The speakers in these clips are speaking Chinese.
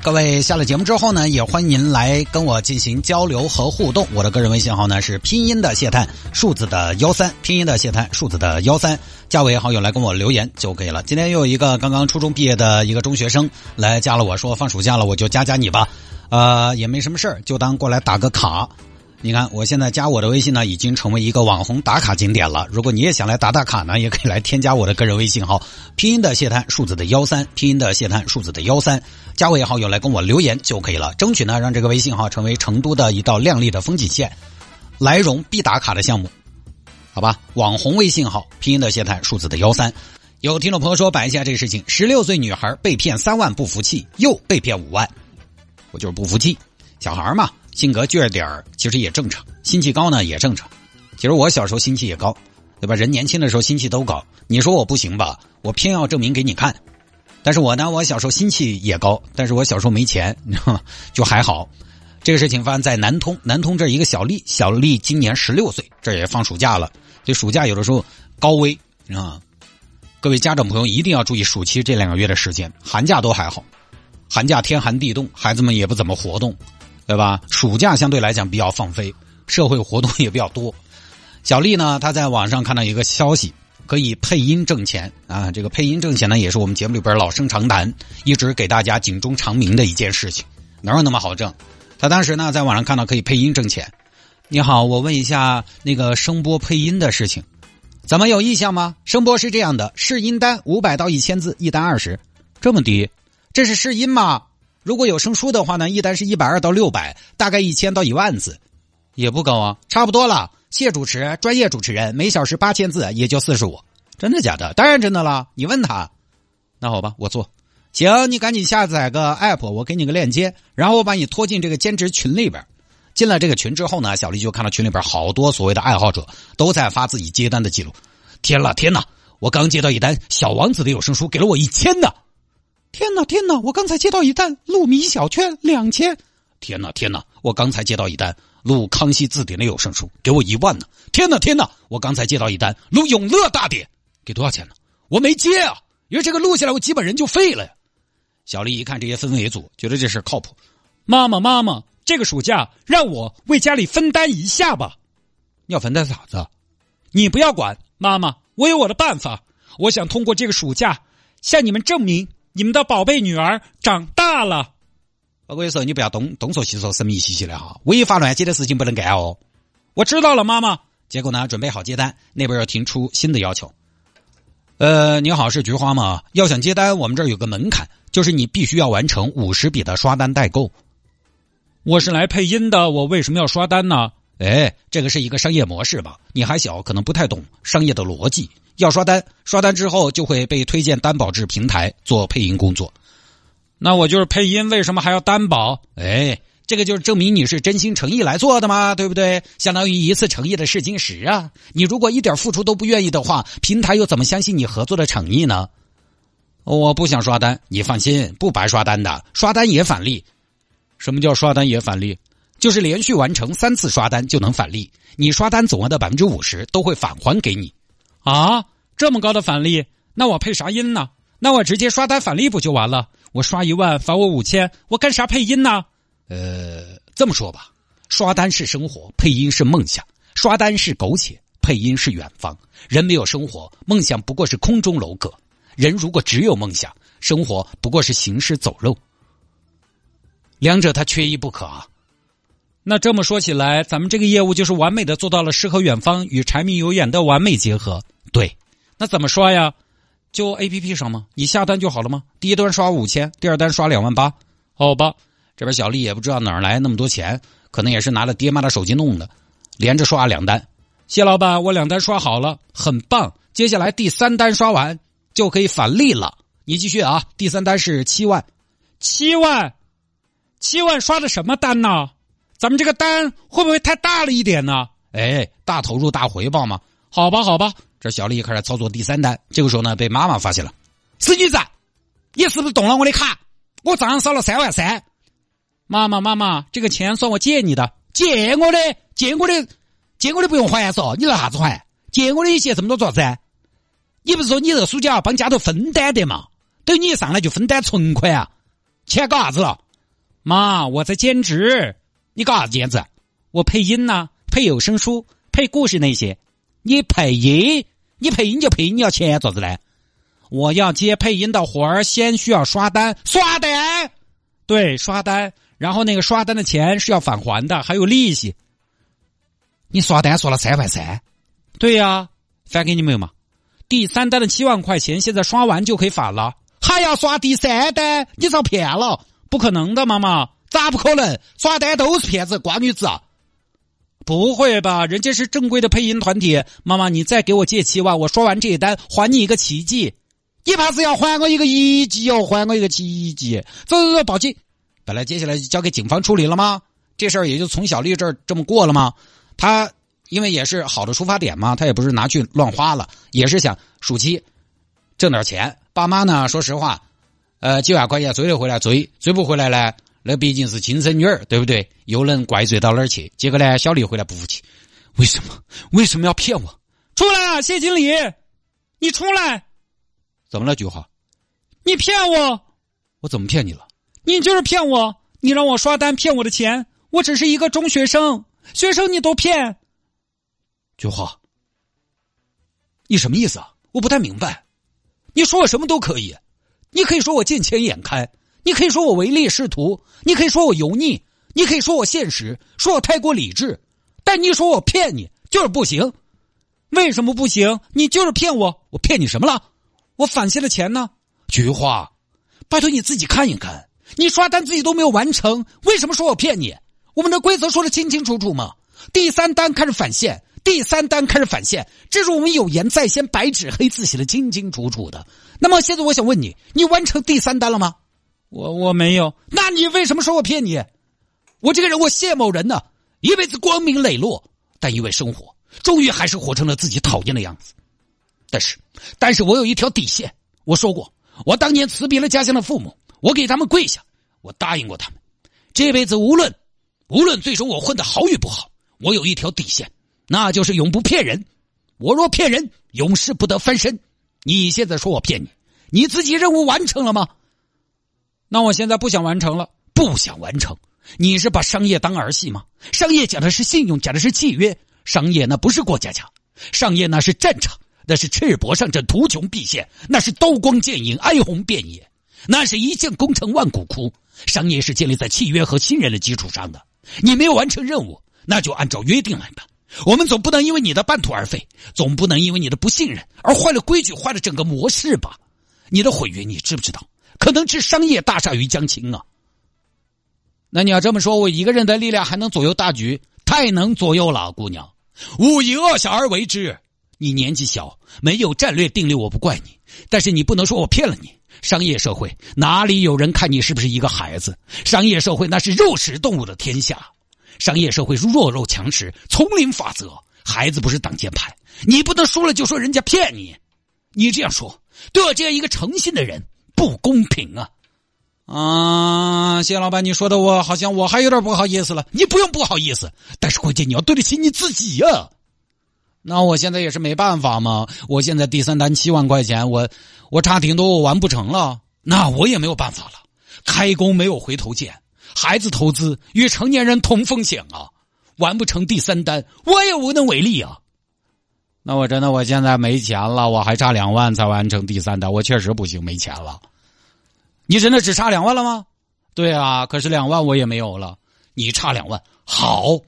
各位下了节目之后呢，也欢迎您来跟我进行交流和互动。我的个人微信号呢是拼音的谢探，数字的幺三，拼音的谢探，数字的幺三，加为好友来跟我留言就可以了。今天又有一个刚刚初中毕业的一个中学生来加了我说放暑假了，我就加加你吧，呃，也没什么事儿，就当过来打个卡。你看，我现在加我的微信呢，已经成为一个网红打卡景点了。如果你也想来打打卡呢，也可以来添加我的个人微信号，拼音的谢探，数字的幺三，拼音的谢探，数字的幺三，加为好友来跟我留言就可以了。争取呢，让这个微信号成为成都的一道亮丽的风景线，来荣必打卡的项目，好吧？网红微信号，拼音的谢探，数字的幺三。有听众朋友说摆一下这个事情：十六岁女孩被骗三万不服气，又被骗五万，我就是不服气。小孩嘛。性格倔点儿，其实也正常；心气高呢，也正常。其实我小时候心气也高，对吧？人年轻的时候心气都高。你说我不行吧？我偏要证明给你看。但是我呢，我小时候心气也高，但是我小时候没钱，就还好。这个事情发生在南通，南通这一个小丽，小丽今年十六岁，这也放暑假了。这暑假有的时候高危啊，各位家长朋友一定要注意暑期这两个月的时间，寒假都还好，寒假天寒地冻，孩子们也不怎么活动。对吧？暑假相对来讲比较放飞，社会活动也比较多。小丽呢，她在网上看到一个消息，可以配音挣钱啊！这个配音挣钱呢，也是我们节目里边老生常谈，一直给大家警钟长鸣的一件事情。哪有那么好挣？她当时呢，在网上看到可以配音挣钱。你好，我问一下那个声波配音的事情，怎么有意向吗？声波是这样的，试音单五百到一千字，一单二十，这么低？这是试音吗？如果有声书的话呢，一单是一百二到六百，大概一千到一万字，也不高啊，差不多了。谢主持，专业主持人，每小时八千字，也就四十五。真的假的？当然真的了。你问他，那好吧，我做。行，你赶紧下载个 app，我给你个链接，然后我把你拖进这个兼职群里边。进了这个群之后呢，小丽就看到群里边好多所谓的爱好者都在发自己接单的记录。天呐天呐，我刚接到一单《小王子》的有声书，给了我一千呢。天哪，天哪！我刚才接到一单录《米小圈》两千。天哪，天哪！我刚才接到一单录《康熙字典》的有声书，给我一万呢。天哪，天哪！我刚才接到一单录《永乐大典》，给多少钱呢？我没接啊，因为这个录下来我基本人就废了呀。小丽一看这些分为组，觉得这事靠谱。妈妈，妈妈，这个暑假让我为家里分担一下吧。要分担啥子？你不要管，妈妈，我有我的办法。我想通过这个暑假向你们证明。你们的宝贝女儿长大了，我跟你说，你不要东东说西说，神秘兮兮的哈，违法乱纪的事情不能干哦。我知道了，妈妈。结果呢，准备好接单，那边又提出新的要求。呃，你好，是菊花吗？要想接单，我们这儿有个门槛，就是你必须要完成五十笔的刷单代购。我是来配音的，我为什么要刷单呢？哎，这个是一个商业模式吧？你还小，可能不太懂商业的逻辑。要刷单，刷单之后就会被推荐担保制平台做配音工作。那我就是配音，为什么还要担保？哎，这个就是证明你是真心诚意来做的嘛，对不对？相当于一次诚意的试金石啊！你如果一点付出都不愿意的话，平台又怎么相信你合作的诚意呢？我不想刷单，你放心，不白刷单的，刷单也返利。什么叫刷单也返利？就是连续完成三次刷单就能返利，你刷单总额的百分之五十都会返还给你。啊，这么高的返利，那我配啥音呢？那我直接刷单返利不就完了？我刷一万返我五千，我干啥配音呢？呃，这么说吧，刷单是生活，配音是梦想；刷单是苟且，配音是远方。人没有生活，梦想不过是空中楼阁；人如果只有梦想，生活不过是行尸走肉。两者它缺一不可啊。那这么说起来，咱们这个业务就是完美的做到了诗和远方与柴米油盐的完美结合。对，那怎么刷呀？就 A P P 上吗？你下单就好了吗？第一单刷五千，第二单刷两万八，好吧。这边小丽也不知道哪儿来那么多钱，可能也是拿了爹妈的手机弄的，连着刷两单。谢老板，我两单刷好了，很棒。接下来第三单刷完就可以返利了。你继续啊，第三单是七万，七万，七万刷的什么单呢？咱们这个单会不会太大了一点呢？哎，大投入大回报嘛？好吧，好吧。这小丽开始操作第三单，这个时候呢，被妈妈发现了。死女子，你是不是动了我的卡？我账上少了三万三。妈妈，妈妈，这个钱算我借你的，借我的，借我的，借我的不用还嗦，你拿啥子还？借我的你借这么多做啥子？你不是说你这个暑假帮家头分担的嘛？等你一上来就分担存款啊？钱搞啥子了？妈，我在兼职。你搞啥子兼职？我配音呐，配有声书，配故事那些。你配音？你配音就配音，你要钱做子嘞？我要接配音的活儿，先需要刷单。刷单？对，刷单。然后那个刷单的钱是要返还的，还有利息。你刷单刷了三万三？对呀，返给你没有嘛？第三单的七万块钱，现在刷完就可以返了。还要刷第三单？你遭骗了？不可能的，妈妈，咋不可能？刷单都是骗子，瓜女子啊！不会吧？人家是正规的配音团体。妈妈，你再给我借七万，我刷完这一单还你一个奇迹。你怕是要还我一个一级哦？还我一个奇迹？走走走，报警！本来接下来就交给警方处理了吗？这事儿也就从小丽这儿这么过了吗？他因为也是好的出发点嘛，他也不是拿去乱花了，也是想暑期挣点钱。爸妈呢，说实话，呃，几万块钱追得回来追，追不回来呢，那毕竟是亲生女儿，对不对？又能怪罪到哪儿去？结果呢，小丽回来不服气，为什么？为什么要骗我？出来啊，谢经理，你出来！怎么了，菊花？你骗我！我怎么骗你了？你就是骗我！你让我刷单骗我的钱，我只是一个中学生，学生你都骗。菊花，你什么意思啊？我不太明白。你说我什么都可以，你可以说我见钱眼开，你可以说我唯利是图，你可以说我油腻，你可以说我现实，说我太过理智，但你说我骗你就是不行。为什么不行？你就是骗我，我骗你什么了？我返现的钱呢？菊花，拜托你自己看一看，你刷单自己都没有完成，为什么说我骗你？我们的规则说的清清楚楚吗，第三单开始返现。第三单开始返现，这是我们有言在先，白纸黑字写的清清楚楚的。那么现在我想问你，你完成第三单了吗？我我没有。那你为什么说我骗你？我这个人，我谢某人呢，一辈子光明磊落，但因为生活，终于还是活成了自己讨厌的样子。但是，但是我有一条底线。我说过，我当年辞别了家乡的父母，我给他们跪下，我答应过他们，这辈子无论无论最终我混的好与不好，我有一条底线。那就是永不骗人，我若骗人，永世不得翻身。你现在说我骗你，你自己任务完成了吗？那我现在不想完成了，不想完成。你是把商业当儿戏吗？商业讲的是信用，讲的是契约。商业那不是过家家，商业那是战场，那是赤膊上阵，图穷匕现，那是刀光剑影，哀鸿遍野，那是一将功成万骨枯。商业是建立在契约和信任的基础上的。你没有完成任务，那就按照约定来办。我们总不能因为你的半途而废，总不能因为你的不信任而坏了规矩，坏了整个模式吧？你的毁约，你知不知道？可能置商业大厦于将倾啊！那你要这么说，我一个人的力量还能左右大局？太能左右了，姑娘。勿以恶小而为之。你年纪小，没有战略定力，我不怪你。但是你不能说我骗了你。商业社会哪里有人看你是不是一个孩子？商业社会那是肉食动物的天下。商业社会是弱肉强食，丛林法则。孩子不是挡箭牌，你不能输了就说人家骗你。你这样说对我这样一个诚信的人不公平啊！啊，谢老板，你说的我好像我还有点不好意思了。你不用不好意思，但是关键你要对得起你自己呀。那我现在也是没办法嘛。我现在第三单七万块钱，我我差挺多，我完不成了。那我也没有办法了，开工没有回头箭。孩子投资与成年人同风险啊，完不成第三单，我也无能为力啊。那我真的我现在没钱了，我还差两万才完成第三单，我确实不行，没钱了。你真的只差两万了吗？对啊，可是两万我也没有了。你差两万，好，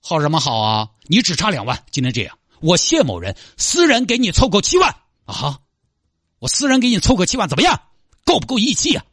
好什么好啊？你只差两万，今天这样，我谢某人私人给你凑够七万啊，我私人给你凑个七万怎么样？够不够义气啊？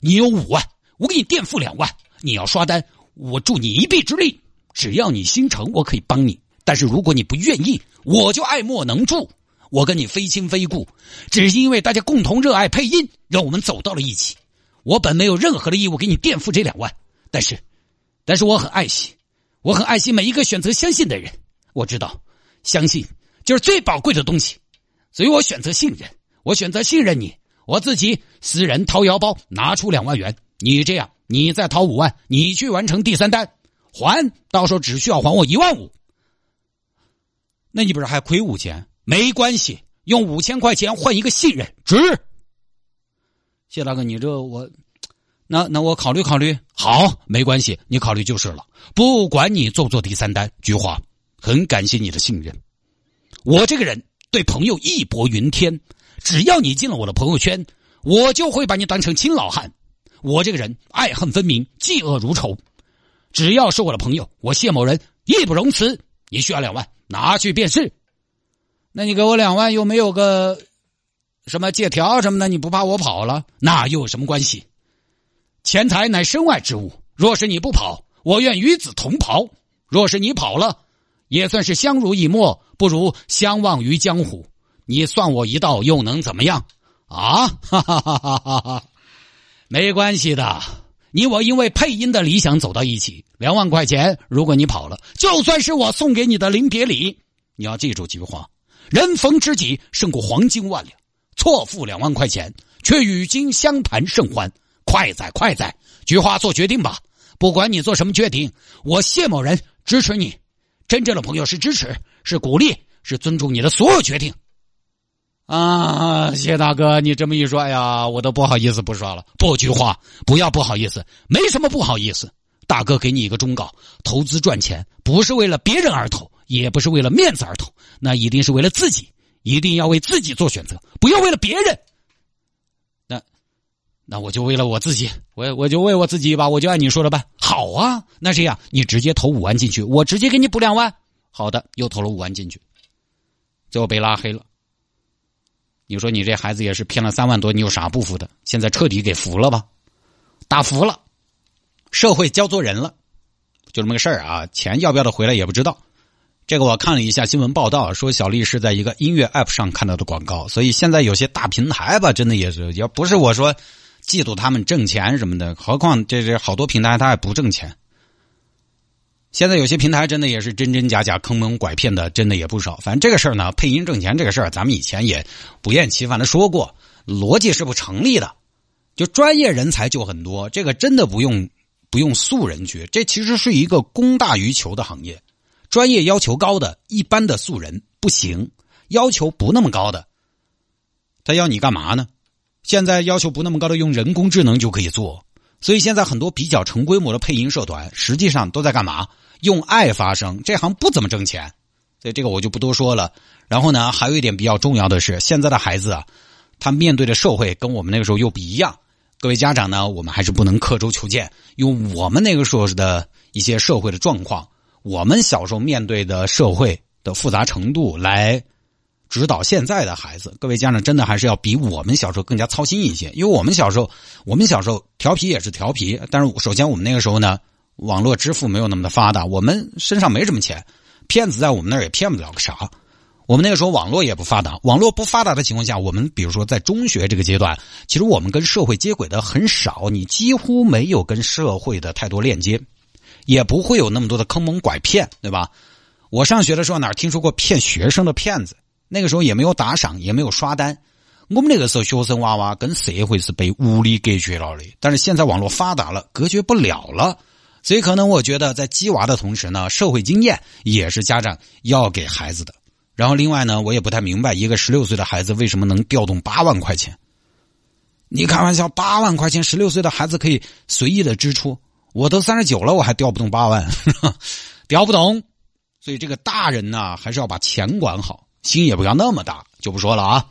你有五万。我给你垫付两万，你要刷单，我助你一臂之力。只要你心诚，我可以帮你。但是如果你不愿意，我就爱莫能助。我跟你非亲非故，只是因为大家共同热爱配音，让我们走到了一起。我本没有任何的义务给你垫付这两万，但是，但是我很爱惜，我很爱惜每一个选择相信的人。我知道，相信就是最宝贵的东西，所以我选择信任，我选择信任你，我自己私人掏腰包拿出两万元，你这样，你再掏五万，你去完成第三单，还到时候只需要还我一万五，那你不是还亏五千？没关系，用五千块钱换一个信任，值。谢大哥，你这我，那那我考虑考虑。好，没关系，你考虑就是了。不管你做不做第三单，菊花，很感谢你的信任。我这个人对朋友义薄云天，只要你进了我的朋友圈，我就会把你当成亲老汉。我这个人爱恨分明，嫉恶如仇。只要是我的朋友，我谢某人义不容辞。你需要两万，拿去便是。那你给我两万，又没有个。什么借条什么的，你不怕我跑了？那又有什么关系？钱财乃身外之物，若是你不跑，我愿与子同袍；若是你跑了，也算是相濡以沫，不如相忘于江湖。你算我一道，又能怎么样？啊，哈哈哈哈哈哈！没关系的，你我因为配音的理想走到一起，两万块钱，如果你跑了，就算是我送给你的临别礼。你要记住几句话：人逢知己胜过黄金万两。错付两万块钱，却与君相谈甚欢。快哉快哉，菊花做决定吧。不管你做什么决定，我谢某人支持你。真正的朋友是支持，是鼓励，是尊重你的所有决定。啊，谢大哥，你这么一说，哎呀，我都不好意思不说了。不，菊花，不要不好意思，没什么不好意思。大哥给你一个忠告：投资赚钱不是为了别人而投，也不是为了面子而投，那一定是为了自己。一定要为自己做选择，不要为了别人。那，那我就为了我自己，我我就为我自己吧，我就按你说的办。好啊，那这样你直接投五万进去，我直接给你补两万。好的，又投了五万进去，最后被拉黑了。你说你这孩子也是骗了三万多，你有啥不服的？现在彻底给服了吧？打服了，社会教做人了，就这么个事儿啊。钱要不要的回来也不知道。这个我看了一下新闻报道，说小丽是在一个音乐 app 上看到的广告，所以现在有些大平台吧，真的也是，要不是我说嫉妒他们挣钱什么的，何况这这好多平台他还不挣钱。现在有些平台真的也是真真假假、坑蒙拐骗的，真的也不少。反正这个事儿呢，配音挣钱这个事儿，咱们以前也不厌其烦的说过，逻辑是不成立的。就专业人才就很多，这个真的不用不用素人去，这其实是一个供大于求的行业。专业要求高的，一般的素人不行；要求不那么高的，他要你干嘛呢？现在要求不那么高的，用人工智能就可以做。所以现在很多比较成规模的配音社团，实际上都在干嘛？用爱发声，这行不怎么挣钱。所以这个我就不多说了。然后呢，还有一点比较重要的是，现在的孩子啊，他面对的社会跟我们那个时候又不一样。各位家长呢，我们还是不能刻舟求剑，用我们那个时候的一些社会的状况。我们小时候面对的社会的复杂程度来指导现在的孩子，各位家长真的还是要比我们小时候更加操心一些。因为我们小时候，我们小时候调皮也是调皮，但是首先我们那个时候呢，网络支付没有那么的发达，我们身上没什么钱，骗子在我们那儿也骗不了个啥。我们那个时候网络也不发达，网络不发达的情况下，我们比如说在中学这个阶段，其实我们跟社会接轨的很少，你几乎没有跟社会的太多链接。也不会有那么多的坑蒙拐骗，对吧？我上学的时候哪听说过骗学生的骗子？那个时候也没有打赏，也没有刷单。我们那个时候学生娃娃跟社会是被物理隔绝了的。但是现在网络发达了，隔绝不了了。所以可能我觉得在鸡娃的同时呢，社会经验也是家长要给孩子的。然后另外呢，我也不太明白一个十六岁的孩子为什么能调动八万块钱。你开玩笑，八万块钱，十六岁的孩子可以随意的支出。我都三十九了，我还调不动八万，调不动。所以这个大人呢，还是要把钱管好，心也不要那么大，就不说了啊。